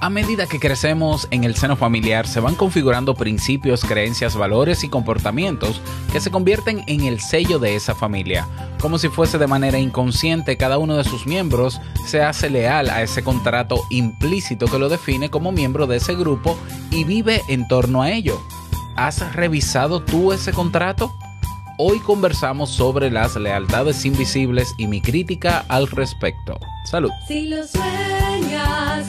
A medida que crecemos en el seno familiar se van configurando principios, creencias, valores y comportamientos que se convierten en el sello de esa familia. Como si fuese de manera inconsciente, cada uno de sus miembros se hace leal a ese contrato implícito que lo define como miembro de ese grupo y vive en torno a ello. ¿Has revisado tú ese contrato? Hoy conversamos sobre las lealtades invisibles y mi crítica al respecto. Salud. Si lo sueñas,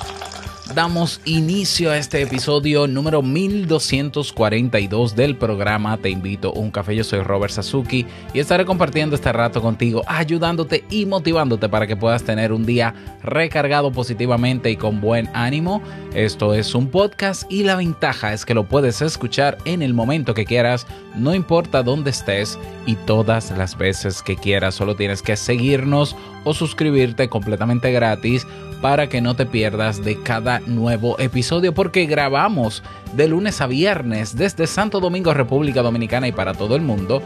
damos inicio a este episodio número 1242 del programa Te invito a un café. Yo soy Robert Sasuki y estaré compartiendo este rato contigo, ayudándote y motivándote para que puedas tener un día recargado positivamente y con buen ánimo. Esto es un podcast y la ventaja es que lo puedes escuchar en el momento que quieras, no importa dónde estés y todas las veces que quieras. Solo tienes que seguirnos o suscribirte completamente gratis para que no te pierdas de cada nuevo episodio porque grabamos de lunes a viernes desde Santo Domingo, República Dominicana y para todo el mundo.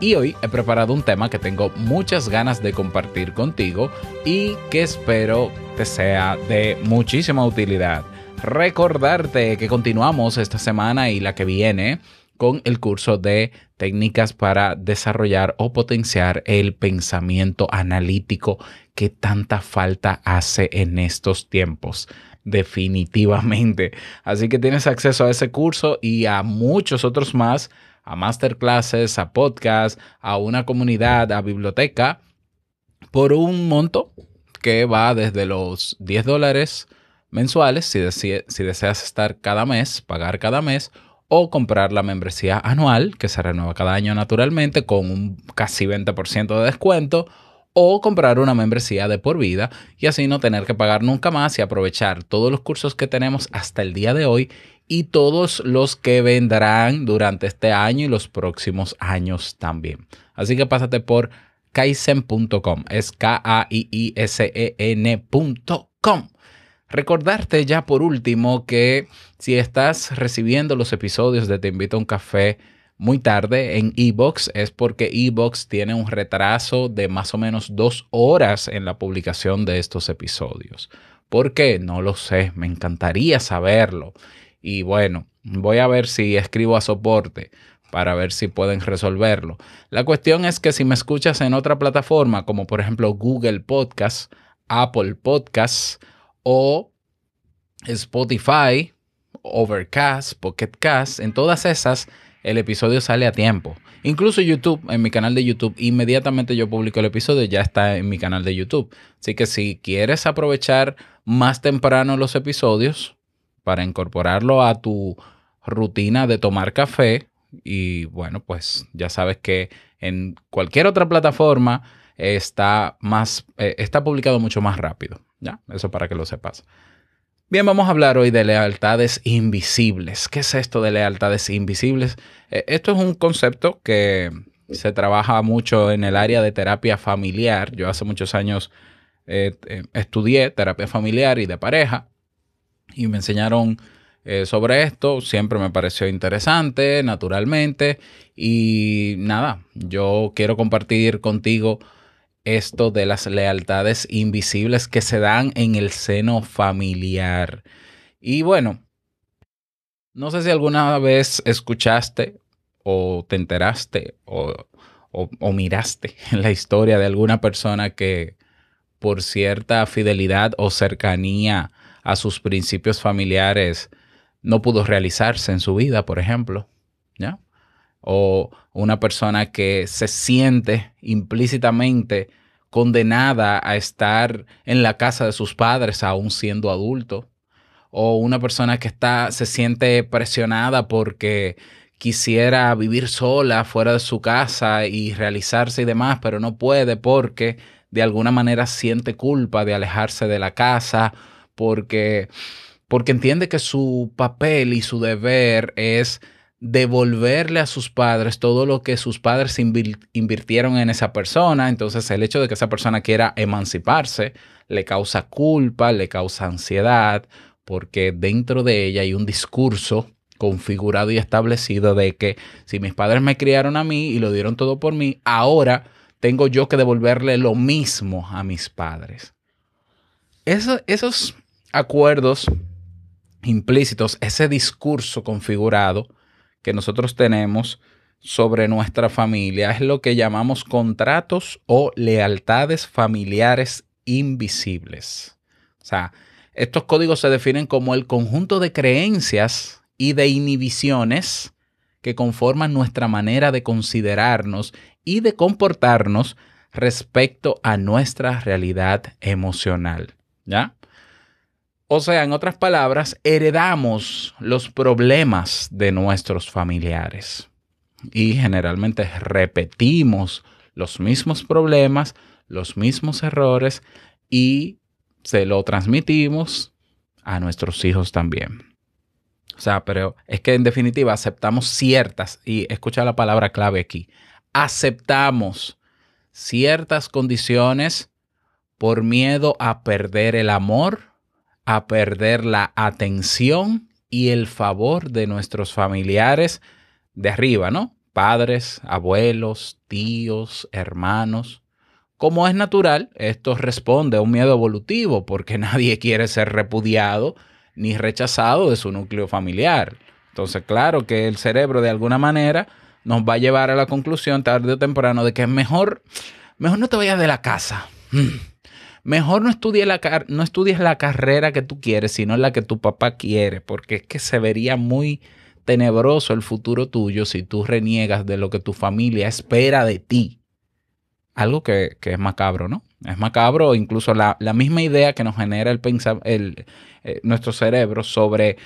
Y hoy he preparado un tema que tengo muchas ganas de compartir contigo y que espero te sea de muchísima utilidad. Recordarte que continuamos esta semana y la que viene con el curso de técnicas para desarrollar o potenciar el pensamiento analítico que tanta falta hace en estos tiempos. Definitivamente. Así que tienes acceso a ese curso y a muchos otros más, a masterclasses, a podcasts, a una comunidad, a biblioteca, por un monto que va desde los 10 dólares mensuales, si, si deseas estar cada mes, pagar cada mes, o comprar la membresía anual, que se renueva cada año naturalmente, con un casi 20% de descuento, o comprar una membresía de por vida y así no tener que pagar nunca más y aprovechar todos los cursos que tenemos hasta el día de hoy y todos los que vendrán durante este año y los próximos años también. Así que pásate por kaizen.com, es K-A-I-I-S-E-N.com Recordarte ya por último que si estás recibiendo los episodios de Te invito a un café muy tarde en Ebox es porque Ebox tiene un retraso de más o menos dos horas en la publicación de estos episodios. ¿Por qué? No lo sé, me encantaría saberlo. Y bueno, voy a ver si escribo a soporte para ver si pueden resolverlo. La cuestión es que si me escuchas en otra plataforma, como por ejemplo Google Podcast, Apple Podcasts, o Spotify, Overcast, Pocket Cast, en todas esas el episodio sale a tiempo. Incluso YouTube, en mi canal de YouTube, inmediatamente yo publico el episodio, ya está en mi canal de YouTube. Así que si quieres aprovechar más temprano los episodios para incorporarlo a tu rutina de tomar café, y bueno, pues ya sabes que en cualquier otra plataforma está más, eh, está publicado mucho más rápido. Ya, eso para que lo sepas. Bien, vamos a hablar hoy de lealtades invisibles. ¿Qué es esto de lealtades invisibles? Eh, esto es un concepto que se trabaja mucho en el área de terapia familiar. Yo hace muchos años eh, eh, estudié terapia familiar y de pareja y me enseñaron sobre esto. Siempre me pareció interesante, naturalmente. Y nada, yo quiero compartir contigo esto de las lealtades invisibles que se dan en el seno familiar. Y bueno, no sé si alguna vez escuchaste o te enteraste o, miraste en la historia de alguna persona que por cierta fidelidad o cercanía a sus principios familiares no pudo realizarse en su vida, por ejemplo, ¿ya? O una persona que se siente implícitamente condenada a estar en la casa de sus padres aún siendo adulto, o una persona que está se siente presionada porque quisiera vivir sola fuera de su casa y realizarse y demás, pero no puede porque de alguna manera siente culpa de alejarse de la casa, porque, porque entiende que su papel y su deber es devolverle a sus padres todo lo que sus padres invirtieron en esa persona. Entonces el hecho de que esa persona quiera emanciparse le causa culpa, le causa ansiedad, porque dentro de ella hay un discurso configurado y establecido de que si mis padres me criaron a mí y lo dieron todo por mí, ahora tengo yo que devolverle lo mismo a mis padres. esos acuerdos implícitos, ese discurso configurado que nosotros tenemos sobre nuestra familia es lo que llamamos contratos o lealtades familiares invisibles. O sea, estos códigos se definen como el conjunto de creencias y de inhibiciones que conforman nuestra manera de considerarnos y de comportarnos respecto a nuestra realidad emocional. ¿Ya? O sea, en otras palabras, heredamos los problemas de nuestros familiares y generalmente repetimos los mismos problemas, los mismos errores y se lo transmitimos a nuestros hijos también. O sea, pero es que en definitiva aceptamos ciertas, y escucha la palabra clave aquí, aceptamos ciertas condiciones por miedo a perder el amor, a perder la atención y el favor de nuestros familiares de arriba, ¿no? Padres, abuelos, tíos, hermanos. Como es natural, esto responde a un miedo evolutivo porque nadie quiere ser repudiado ni rechazado de su núcleo familiar. Entonces, claro que el cerebro de alguna manera nos va a llevar a la conclusión tarde o temprano de que es mejor, mejor no te vayas de la casa. Mejor no estudies, la, no estudies la carrera que tú quieres, sino la que tu papá quiere, porque es que se vería muy tenebroso el futuro tuyo si tú reniegas de lo que tu familia espera de ti. Algo que, es macabro, ¿no? Es macabro, incluso la, misma idea que nos genera el, el, eh, nuestro cerebro sobre,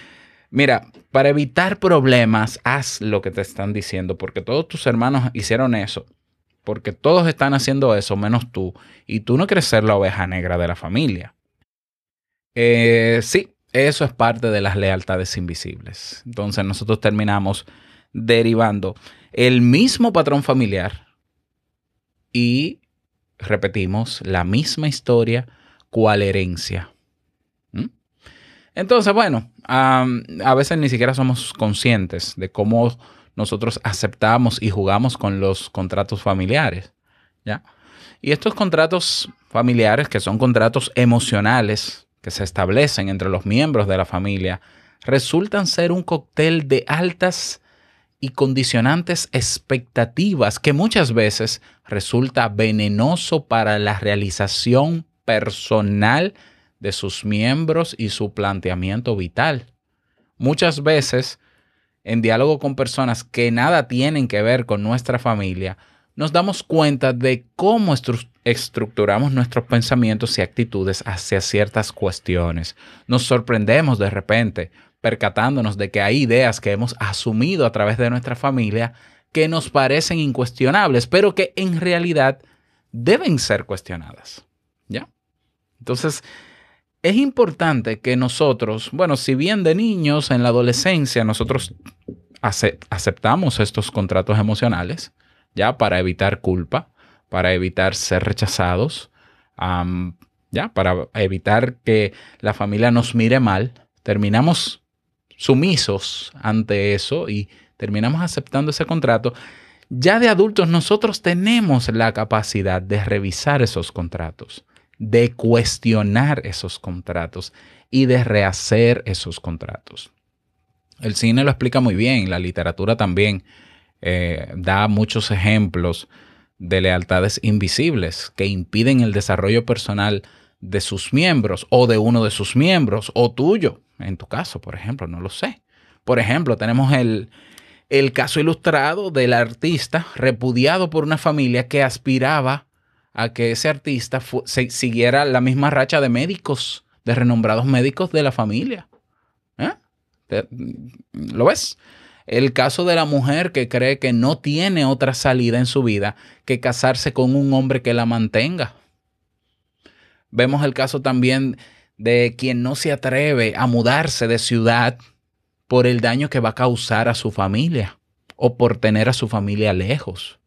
mira, para evitar problemas, haz lo que te están diciendo, porque todos tus hermanos hicieron eso, porque todos están haciendo eso, menos tú, y tú no quieres ser la oveja negra de la familia. Eh, sí, eso es parte de las lealtades invisibles. Entonces nosotros terminamos derivando el mismo patrón familiar y repetimos la misma historia, cual herencia. Entonces, bueno, a veces ni siquiera somos conscientes de cómo nosotros aceptamos y jugamos con los contratos familiares. ¿ya? Y estos contratos familiares, que son contratos emocionales que se establecen entre los miembros de la familia, resultan ser un cóctel de altas y condicionantes expectativas que muchas veces resulta venenoso para la realización personal de sus miembros y su planteamiento vital. Muchas veces, en diálogo con personas que nada tienen que ver con nuestra familia, nos damos cuenta de cómo estructuramos nuestros pensamientos y actitudes hacia ciertas cuestiones. Nos sorprendemos de repente percatándonos de que hay ideas que hemos asumido a través de nuestra familia que nos parecen incuestionables, pero que en realidad deben ser cuestionadas. ¿Ya? Entonces, es importante que nosotros, bueno, si bien de niños en la adolescencia nosotros aceptamos estos contratos emocionales, ya para evitar culpa, para evitar ser rechazados, ya para evitar que la familia nos mire mal, terminamos sumisos ante eso y terminamos aceptando ese contrato. Ya de adultos nosotros tenemos la capacidad de revisar esos contratos de cuestionar esos contratos y de rehacer esos contratos. El cine lo explica muy bien, la literatura también eh, da muchos ejemplos de lealtades invisibles que impiden el desarrollo personal de sus miembros o de uno de sus miembros o tuyo, en tu caso, por ejemplo, no lo sé. Por ejemplo, tenemos el, el caso ilustrado del artista repudiado por una familia que aspiraba a que ese artista siguiera la misma racha de médicos, de renombrados médicos de la familia. ¿Eh? ¿Lo ves? El caso de la mujer que cree que no tiene otra salida en su vida que casarse con un hombre que la mantenga. Vemos el caso también de quien no se atreve a mudarse de ciudad por el daño que va a causar a su familia o por tener a su familia lejos.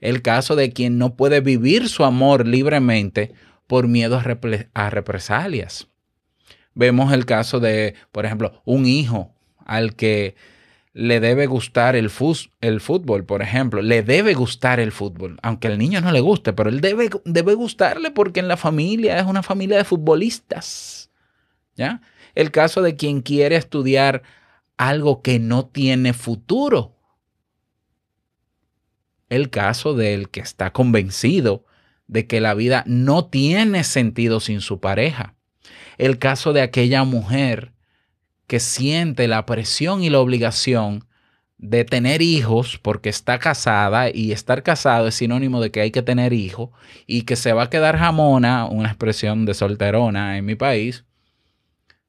El caso de quien no puede vivir su amor libremente por miedo a, represalias. Vemos el caso de, por ejemplo, un hijo al que le debe gustar el, fútbol, por ejemplo. Le debe gustar el fútbol, aunque al niño no le guste, pero él debe, debe gustarle porque en la familia es una familia de futbolistas. ¿Ya? el caso de quien quiere estudiar algo que no tiene futuro. El caso del que está convencido de que la vida no tiene sentido sin su pareja. El caso de aquella mujer que siente la presión y la obligación de tener hijos porque está casada y estar casado es sinónimo de que hay que tener hijos y que se va a quedar jamona, una expresión de solterona en mi país,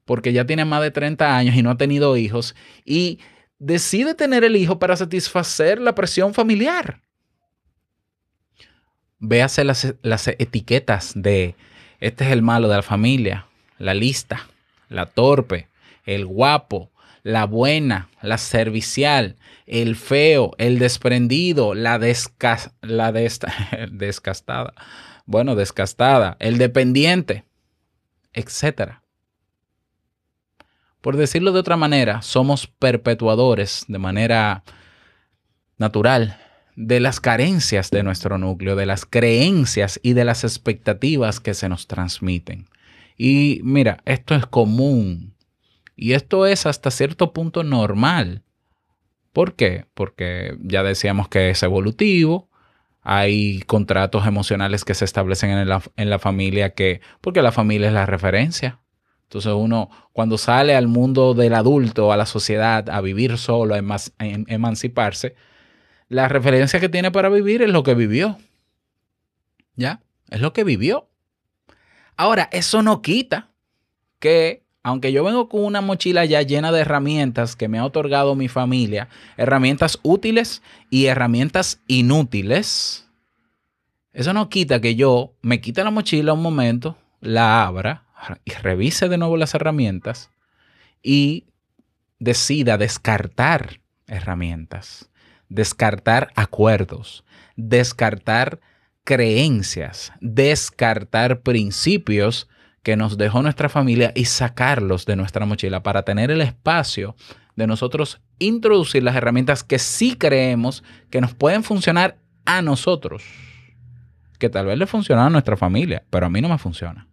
porque ya tiene más de 30 años y no ha tenido hijos y decide tener el hijo para satisfacer la presión familiar. Véase las, las etiquetas de este es el malo de la familia, la lista, la torpe, el guapo, la buena, la servicial, el feo, el desprendido, la, la descastada, bueno, descastada, el dependiente, etcétera. Por decirlo de otra manera, somos perpetuadores de manera natural de las carencias de nuestro núcleo, de las creencias y de las expectativas que se nos transmiten. Y mira, esto es común y esto es hasta cierto punto normal. ¿Por qué? Porque ya decíamos que es evolutivo, hay contratos emocionales que se establecen en la, en la familia que, porque la familia es la referencia, entonces uno cuando sale al mundo del adulto, a la sociedad, a vivir solo, a em, emanciparse, la referencia que tiene para vivir es lo que vivió. ¿Ya? Es lo que vivió. Ahora, eso no quita que, aunque yo vengo con una mochila ya llena de herramientas que me ha otorgado mi familia, herramientas útiles y herramientas inútiles, eso no quita que yo me quite la mochila un momento, la abra, y revise de nuevo las herramientas y decida descartar herramientas, descartar acuerdos, descartar creencias, descartar principios que nos dejó nuestra familia y sacarlos de nuestra mochila para tener el espacio de nosotros introducir las herramientas que sí creemos que nos pueden funcionar a nosotros. Que tal vez le funciona a nuestra familia, pero a mí no me funciona.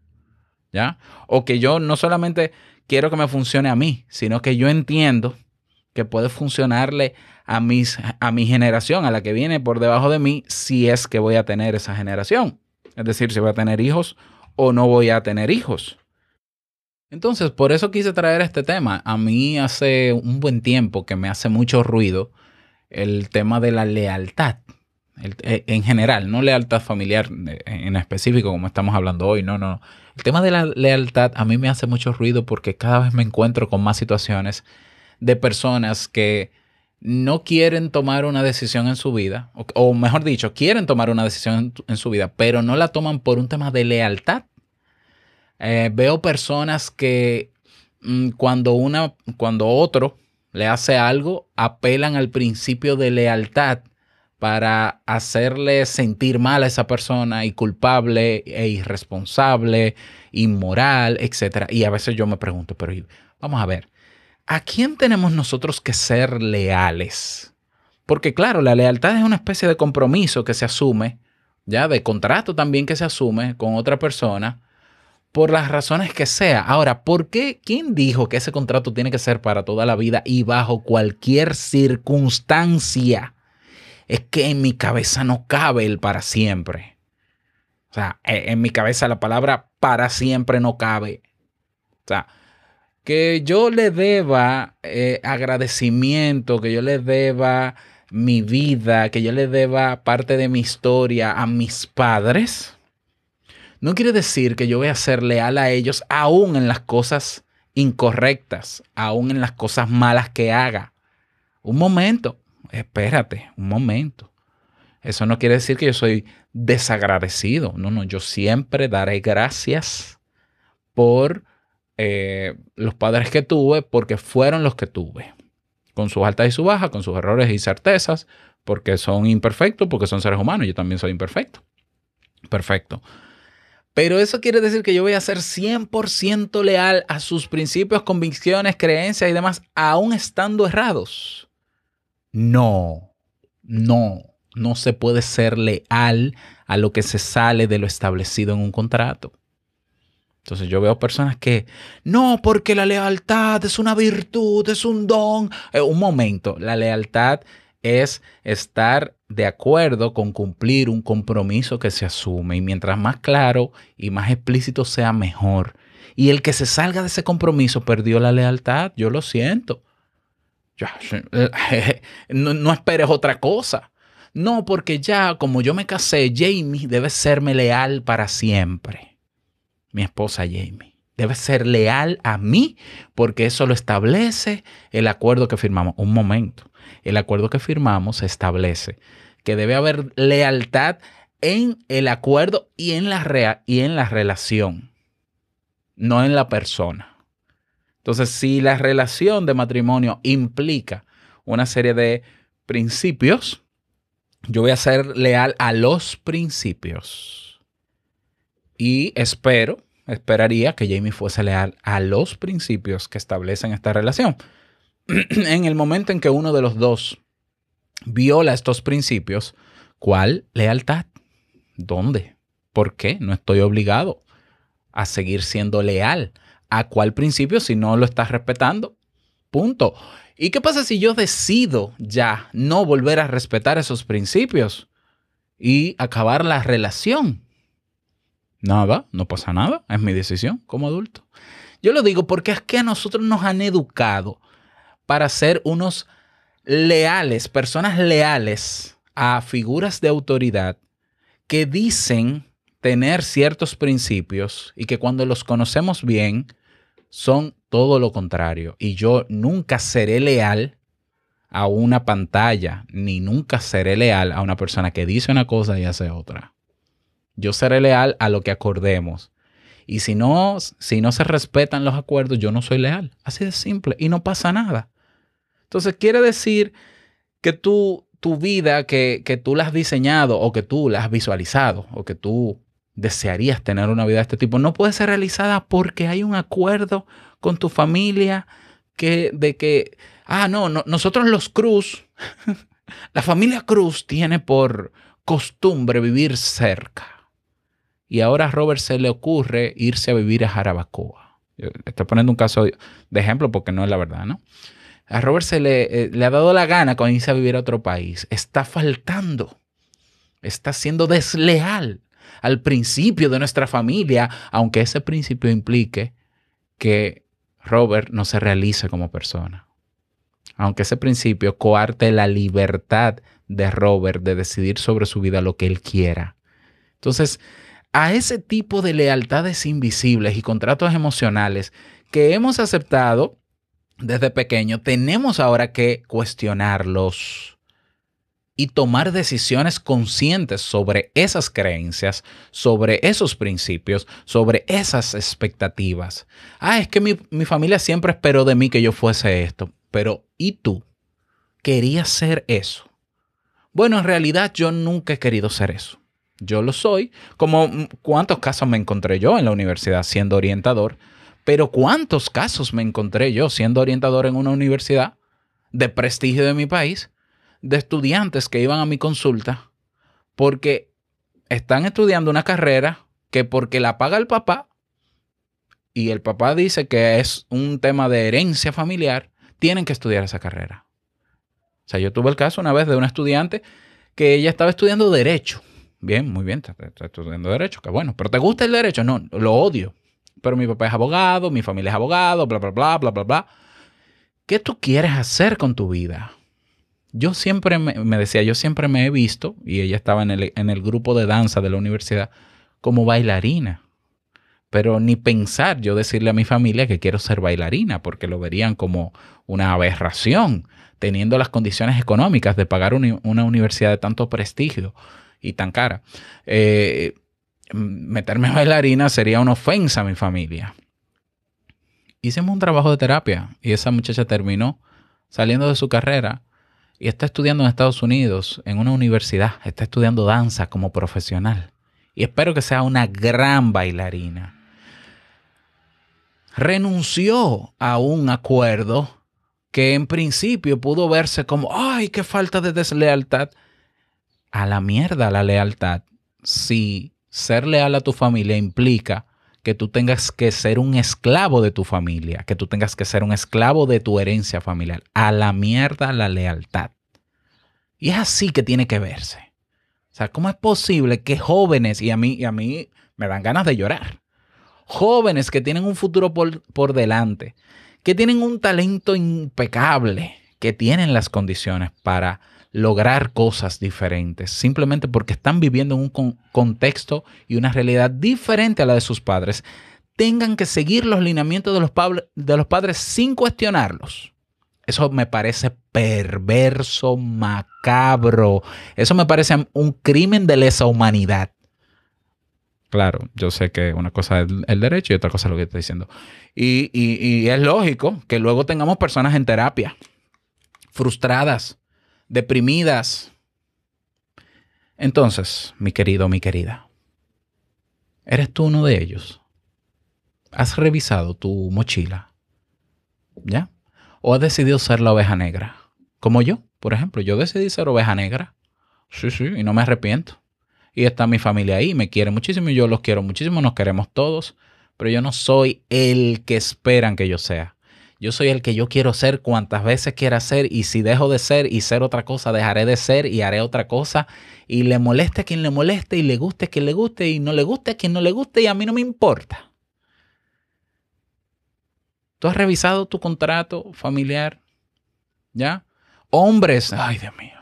¿ya? O que yo no solamente quiero que me funcione a mí, sino que yo entiendo que puede funcionarle a, mis, a mi generación, a la que viene por debajo de mí, si es que voy a tener esa generación. Es decir, si voy a tener hijos o no voy a tener hijos. Entonces, por eso quise traer este tema. A mí hace un buen tiempo que me hace mucho ruido el tema de la lealtad. Eh, en general, no lealtad familiar eh, en específico como estamos hablando hoy, no, no. El tema de la lealtad a mí me hace mucho ruido porque cada vez me encuentro con más situaciones de personas que no quieren tomar una decisión en su vida, o, mejor dicho, quieren tomar una decisión en, su vida, pero no la toman por un tema de lealtad. Eh, veo personas que mm, cuando, una, cuando otro le hace algo, apelan al principio de lealtad para hacerle sentir mal a esa persona y culpable e irresponsable, inmoral, etc. Y a veces yo me pregunto, pero vamos a ver, ¿a quién tenemos nosotros que ser leales? Porque claro, la lealtad es una especie de compromiso que se asume, ya de contrato también que se asume con otra persona, por las razones que sea. Ahora, ¿por qué? ¿Quién dijo que ese contrato tiene que ser para toda la vida y bajo cualquier circunstancia? es que en mi cabeza no cabe el para siempre. O sea, e, en mi cabeza la palabra para siempre no cabe. O sea, que yo le deba eh, agradecimiento, que yo le deba mi vida, que yo le deba parte de mi historia a mis padres, no quiere decir que yo voy a ser leal a ellos aún en las cosas incorrectas, aún en las cosas malas que haga. Un momento, espérate, un momento. Eso no quiere decir que yo soy desagradecido. No, no, yo siempre daré gracias por eh, los padres que tuve porque fueron los que tuve. Con sus altas y sus bajas, con sus errores y certezas, porque son imperfectos, porque son seres humanos. Yo también soy imperfecto. Perfecto. Pero eso quiere decir que yo voy a ser 100% leal a sus principios, convicciones, creencias y demás, aún estando errados. No, no, no se puede ser leal a lo que se sale de lo establecido en un contrato. Entonces yo veo personas que, no, porque la lealtad es una virtud, es un don. Eh, un momento, la lealtad es estar de acuerdo con cumplir un compromiso que se asume y mientras más claro y más explícito sea mejor. Y el que se salga de ese compromiso perdió la lealtad, yo lo siento. no, no esperes otra cosa. No, porque ya como yo me casé, Jamie debe serme leal para siempre. Mi esposa Jamie. Debe ser leal a mí porque eso lo establece el acuerdo que firmamos. Un momento. El acuerdo que firmamos establece que debe haber lealtad en el acuerdo y en la, y en la relación, no en la persona. Entonces, si la relación de matrimonio implica una serie de principios, yo voy a ser leal a los principios. Y espero, esperaría que Jamie fuese leal a los principios que establecen esta relación. en el momento en que uno de los dos viola estos principios, ¿cuál lealtad? ¿Dónde? ¿Por qué? No estoy obligado a seguir siendo leal. ¿A cuál principio si no lo estás respetando? Punto. ¿Y qué pasa si yo decido ya no volver a respetar esos principios y acabar la relación? Nada, no pasa nada, es mi decisión como adulto. Yo lo digo porque es que a nosotros nos han educado para ser unos leales, personas leales a figuras de autoridad que dicen tener ciertos principios y que cuando los conocemos bien son todo lo contrario. Y yo nunca seré leal a una pantalla, ni nunca seré leal a una persona que dice una cosa y hace otra. Yo seré leal a lo que acordemos. Y si no, si no se respetan los acuerdos, yo no soy leal. Así de simple. Y no pasa nada. Entonces quiere decir que tú, tu vida, que, que tú la has diseñado o que tú la has visualizado o que tú desearías tener una vida de este tipo, no puede ser realizada porque hay un acuerdo con tu familia que, de que, ah, no, no nosotros los Cruz, la familia Cruz tiene por costumbre vivir cerca. Y ahora a Robert se le ocurre irse a vivir a Jarabacoa. Estoy poniendo un caso de ejemplo porque no es la verdad, ¿no? A Robert se le, eh, le ha dado la gana con irse a vivir a otro país. Está faltando. Está siendo desleal al principio de nuestra familia, aunque ese principio implique que Robert no se realice como persona. Aunque ese principio coarte la libertad de Robert de decidir sobre su vida lo que él quiera. Entonces, a ese tipo de lealtades invisibles y contratos emocionales que hemos aceptado desde pequeño, tenemos ahora que cuestionarlos y tomar decisiones conscientes sobre esas creencias, sobre esos principios, sobre esas expectativas. Ah, es que mi, familia siempre esperó de mí que yo fuese esto, pero ¿y tú? ¿Querías ser eso? Bueno, en realidad yo nunca he querido ser eso. Yo lo soy, como cuántos casos me encontré yo en la universidad siendo orientador pero ¿cuántos casos me encontré yo siendo orientador en una universidad de prestigio de mi país, de estudiantes que iban a mi consulta porque están estudiando una carrera que porque la paga el papá y el papá dice que es un tema de herencia familiar, tienen que estudiar esa carrera. O sea, yo tuve el caso una vez de un estudiante que ella estaba estudiando derecho. Bien, muy bien, está, estudiando derecho, qué bueno. Pero ¿te gusta el derecho? No, lo odio. Pero mi papá es abogado, mi familia es abogado, bla, bla, bla, bla, bla, bla. ¿Qué tú quieres hacer con tu vida? Yo siempre me, decía, yo siempre me he visto, y ella estaba en el, en el grupo de danza de la universidad, como bailarina. Pero ni pensar yo decirle a mi familia que quiero ser bailarina, porque lo verían como una aberración, teniendo las condiciones económicas de pagar una universidad de tanto prestigio y tan cara. Eh, meterme bailarina sería una ofensa a mi familia. Hicimos un trabajo de terapia y esa muchacha terminó saliendo de su carrera y está estudiando en Estados Unidos, en una universidad, está estudiando danza como profesional. Y espero que sea una gran bailarina renunció a un acuerdo que en principio pudo verse como, ay, qué falta de deslealtad. A la mierda la lealtad. Si ser leal a tu familia implica que tú tengas que ser un esclavo de tu familia, que tú tengas que ser un esclavo de tu herencia familiar. A la mierda la lealtad. Y es así que tiene que verse. O sea, ¿cómo es posible que jóvenes, y a mí, y a mí me dan ganas de llorar, jóvenes que tienen un futuro por, delante, que tienen un talento impecable, que tienen las condiciones para lograr cosas diferentes, simplemente porque están viviendo en un contexto y una realidad diferente a la de sus padres, tengan que seguir los lineamientos de los, de los padres sin cuestionarlos. Eso me parece perverso, macabro. Eso me parece un crimen de lesa humanidad. Claro, yo sé que una cosa es el derecho y otra cosa es lo que estoy diciendo. Y, es lógico que luego tengamos personas en terapia, frustradas, deprimidas. Entonces, mi querido, mi querida, ¿eres tú uno de ellos? ¿Has revisado tu mochila? ¿Ya? ¿O has decidido ser la oveja negra? Como yo, por ejemplo, yo decidí ser oveja negra. Sí, sí, y no me arrepiento y está mi familia ahí, me quiere muchísimo y yo los quiero muchísimo, nos queremos todos, pero yo no soy el que esperan que yo sea. Yo soy el que yo quiero ser cuantas veces quiera ser y si dejo de ser y ser otra cosa, dejaré de ser y haré otra cosa y le moleste a quien le moleste y le guste a quien le guste y no le guste a quien no le guste y a mí no me importa. ¿Tú has revisado tu contrato familiar? ¿Ya? Hombres, ay Dios mío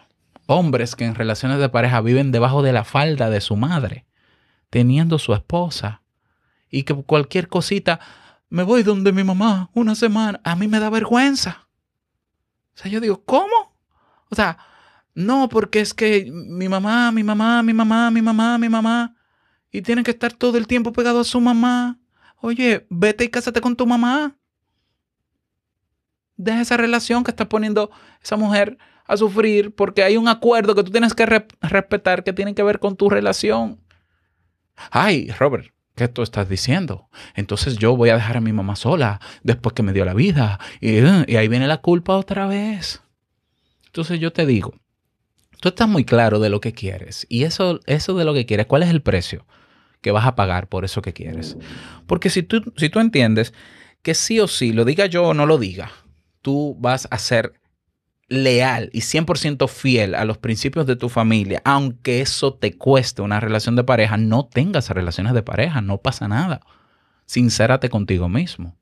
hombres que en relaciones de pareja viven debajo de la falda de su madre, teniendo su esposa, y que cualquier cosita, me voy donde mi mamá una semana, a mí me da vergüenza. O sea, yo digo, ¿cómo? O sea, no, porque es que mi mamá, mi mamá, mi mamá, mi mamá, mi mamá, y tienen que estar todo el tiempo pegado a su mamá. Oye, vete y cásate con tu mamá. Deja esa relación que está poniendo esa mujer a sufrir porque hay un acuerdo que tú tienes que respetar que tiene que ver con tu relación. Ay, Robert, ¿qué tú estás diciendo? Entonces yo voy a dejar a mi mamá sola después que me dio la vida. Y, y ahí viene la culpa otra vez. Entonces yo te digo, tú estás muy claro de lo que quieres. Y eso, eso de lo que quieres, ¿cuál es el precio que vas a pagar por eso que quieres? Porque si tú, si tú entiendes que sí o sí, lo diga yo o no lo diga, tú vas a ser leal y 100% fiel a los principios de tu familia, aunque eso te cueste una relación de pareja, no tengas relaciones de pareja, no pasa nada. Sincérate contigo mismo.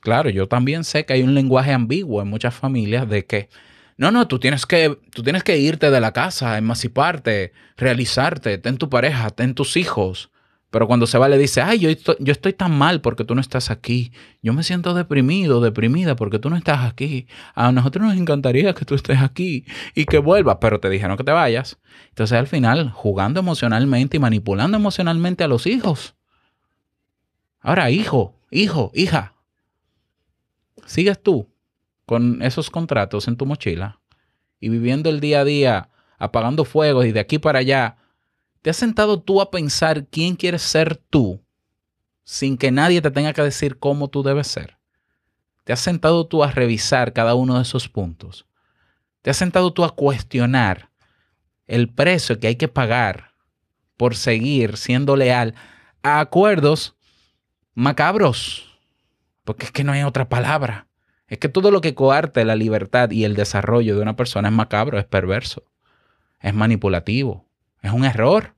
Claro, yo también sé que hay un lenguaje ambiguo en muchas familias de que no, no, tú tienes que tú tienes que irte de la casa, emanciparte, realizarte, ten tu pareja, ten tus hijos. Pero cuando se va le dice, ay, yo estoy, yo estoy tan mal porque tú no estás aquí. Yo me siento deprimido, deprimida porque tú no estás aquí. A nosotros nos encantaría que tú estés aquí y que vuelvas, pero te dijeron que te vayas. Entonces al final, jugando emocionalmente y manipulando emocionalmente a los hijos. Ahora, hijo, hijo, hija, sigues tú con esos contratos en tu mochila y viviendo el día a día, apagando fuegos y de aquí para allá ¿Te has sentado tú a pensar quién quieres ser tú sin que nadie te tenga que decir cómo tú debes ser? ¿Te has sentado tú a revisar cada uno de esos puntos? ¿Te has sentado tú a cuestionar el precio que hay que pagar por seguir siendo leal a acuerdos macabros? Porque es que no hay otra palabra. Es que todo lo que coarte la libertad y el desarrollo de una persona es macabro, es perverso. es manipulativo, es un error.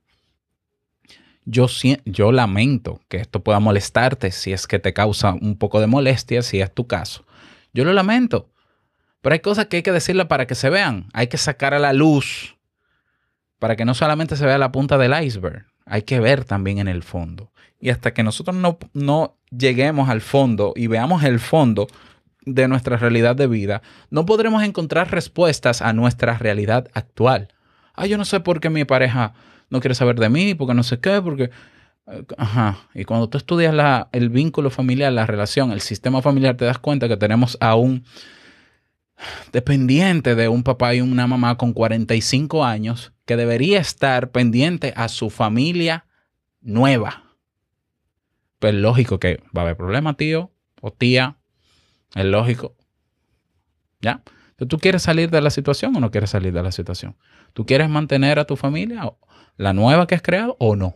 Yo, yo lamento que esto pueda molestarte si es que te causa un poco de molestia, si es tu caso. Yo lo lamento. Pero hay cosas que hay que decirle para que se vean. Hay que sacar a la luz para que no solamente se vea la punta del iceberg. Hay que ver también en el fondo. Y hasta que nosotros no, no lleguemos al fondo y veamos el fondo de nuestra realidad de vida, no podremos encontrar respuestas a nuestra realidad actual. Ah, yo no sé por qué mi pareja no quiere saber de mí, porque no sé qué, porque... Eh, ajá. Y cuando tú estudias la, el vínculo familiar, la relación, el sistema familiar, te das cuenta que tenemos a un dependiente de un papá y una mamá con 45 años que debería estar pendiente a su familia nueva. Pues lógico que va a haber problemas, tío o tía. Es lógico. ¿Ya? ¿Tú quieres salir de la situación o no quieres salir de la situación? ¿Tú quieres mantener a tu familia, la nueva que has creado o no?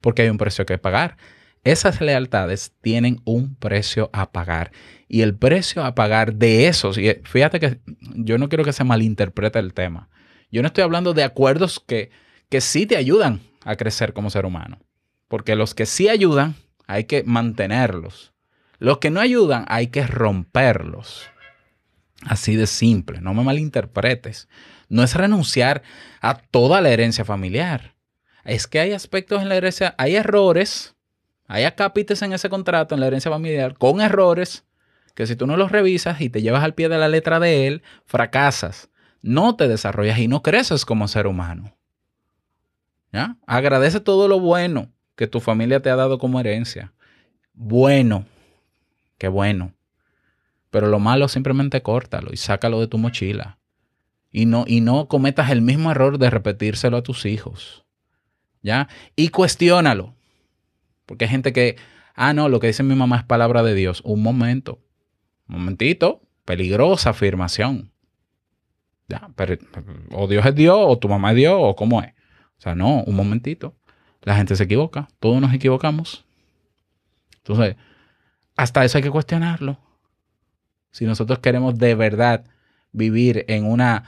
Porque hay un precio que pagar. Esas lealtades tienen un precio a pagar. Y el precio a pagar de esos, y fíjate que yo no quiero que se malinterprete el tema. Yo no estoy hablando de acuerdos que, que sí te ayudan a crecer como ser humano. Porque los que sí ayudan, hay que mantenerlos. Los que no ayudan, hay que romperlos. Así de simple, no me malinterpretes. No es renunciar a toda la herencia familiar. Es que hay aspectos en la herencia, hay errores, hay acápites en ese contrato, en la herencia familiar, con errores, que si tú no los revisas y te llevas al pie de la letra de él, fracasas. No te desarrollas y no creces como ser humano. ¿Ya? Agradece todo lo bueno que tu familia te ha dado como herencia. Bueno, qué bueno. Pero lo malo simplemente córtalo y sácalo de tu mochila. Y no, y no cometas el mismo error de repetírselo a tus hijos. ¿Ya? Y cuestiónalo. Porque hay gente que, ah, no, lo que dice mi mamá es palabra de Dios. Un momento. Un momentito. Peligrosa afirmación. Ya, pero, o Dios es Dios, o tu mamá es Dios, o cómo es. O sea, no, un momentito. La gente se equivoca. Todos nos equivocamos. Entonces, hasta eso hay que cuestionarlo. Si nosotros queremos de verdad vivir en una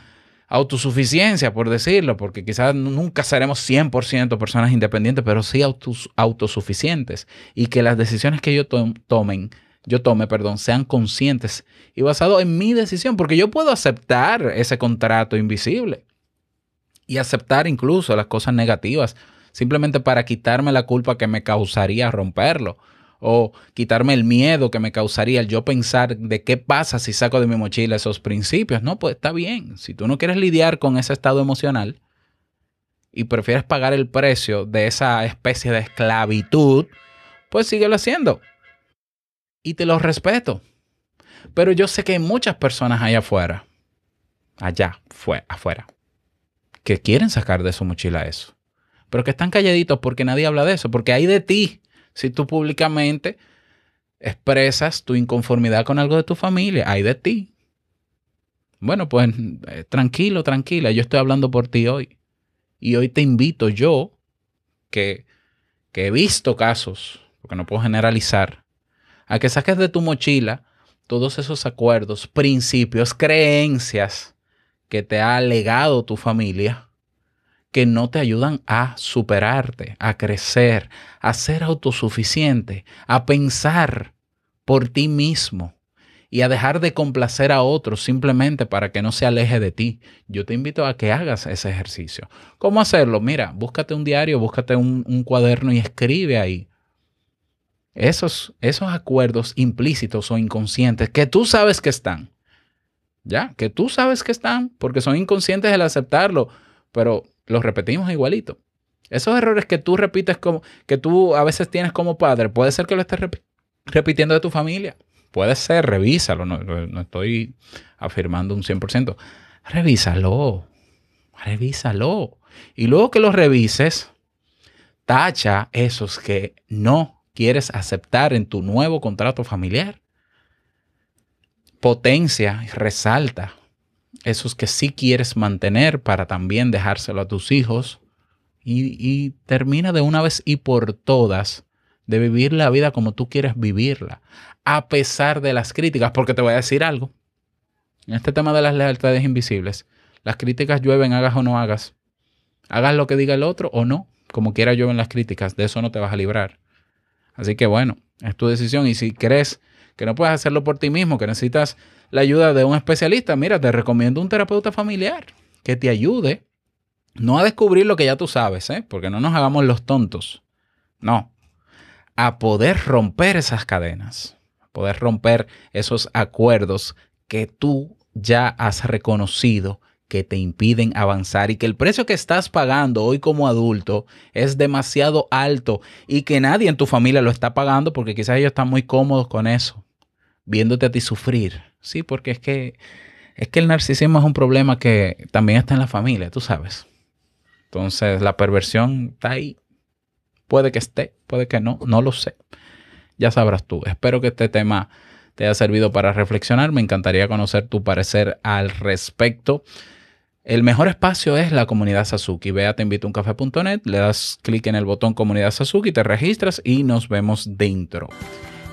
autosuficiencia, por decirlo, porque quizás nunca seremos 100% personas independientes, pero sí autosuficientes y que las decisiones que yo tomen, yo tome, perdón, sean conscientes y basado en mi decisión, porque yo puedo aceptar ese contrato invisible y aceptar incluso las cosas negativas, simplemente para quitarme la culpa que me causaría romperlo o quitarme el miedo que me causaría el yo pensar de qué pasa si saco de mi mochila esos principios. No, pues está bien. Si tú no quieres lidiar con ese estado emocional y prefieres pagar el precio de esa especie de esclavitud, pues síguelo haciendo. Y te lo respeto. Pero yo sé que hay muchas personas allá afuera, allá, fue, afuera, que quieren sacar de su mochila eso. Pero que están calladitos porque nadie habla de eso, porque hay de ti si tú públicamente expresas tu inconformidad con algo de tu familia, hay de ti. Bueno, pues eh, tranquilo, tranquila, yo estoy hablando por ti hoy. Y hoy te invito yo, que, que he visto casos, porque no puedo generalizar, a que saques de tu mochila todos esos acuerdos, principios, creencias que te ha legado tu familia que no te ayudan a superarte, a crecer, a ser autosuficiente, a pensar por ti mismo y a dejar de complacer a otros simplemente para que no se aleje de ti. Yo te invito a que hagas ese ejercicio. ¿Cómo hacerlo? Mira, búscate un diario, búscate un, cuaderno y escribe ahí. Esos, esos acuerdos implícitos o inconscientes que tú sabes que están. ¿Ya? Que tú sabes que están porque son inconscientes el aceptarlo, pero los repetimos igualito. Esos errores que tú repites como, que tú a veces tienes como padre, puede ser que lo estés repitiendo de tu familia. Puede ser, revísalo. No, estoy afirmando un 100%. Revísalo. Revísalo. Y luego que lo revises, tacha esos que no quieres aceptar en tu nuevo contrato familiar. Potencia resalta esos que sí quieres mantener para también dejárselo a tus hijos. Y, termina de una vez y por todas de vivir la vida como tú quieres vivirla, a pesar de las críticas, porque te voy a decir algo. En este tema de las lealtades invisibles, Las críticas llueven, hagas o no hagas. Hagas lo que diga el otro o no. Como quiera llueven las críticas. De eso no te vas a librar. Así que bueno, es tu decisión. Y si crees que no puedes hacerlo por ti mismo, que necesitas la ayuda de un especialista, mira, te recomiendo un terapeuta familiar que te ayude no a descubrir lo que ya tú sabes, ¿eh? porque no nos hagamos los tontos. No, a poder romper esas cadenas, a poder romper esos acuerdos que tú ya has reconocido que te impiden avanzar y que el precio que estás pagando hoy como adulto es demasiado alto y que nadie en tu familia lo está pagando porque quizás ellos están muy cómodos con eso, viéndote a ti sufrir. Sí, porque es que es que el narcisismo es un problema que también está en la familia, tú sabes. Entonces, la perversión está ahí. Puede que esté, puede que no, no lo sé. Ya sabrás tú. Espero que este tema te haya servido para reflexionar. Me encantaría conocer tu parecer al respecto. El mejor espacio es la comunidad Sasuki. Ve a teinvitouncafe.net, le das clic en el botón comunidad Sasuki, te registras y nos vemos dentro.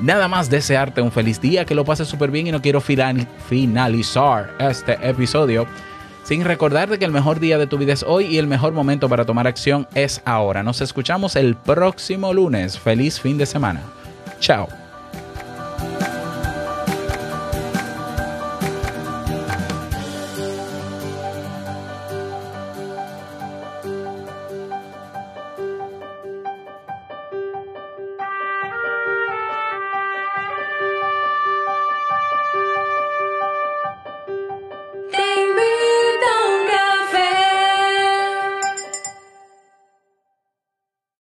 Nada más desearte un feliz día, que lo pases súper bien y no quiero finalizar este episodio sin recordarte que el mejor día de tu vida es hoy y el mejor momento para tomar acción es ahora. Nos escuchamos el próximo lunes. Feliz fin de semana. Chao.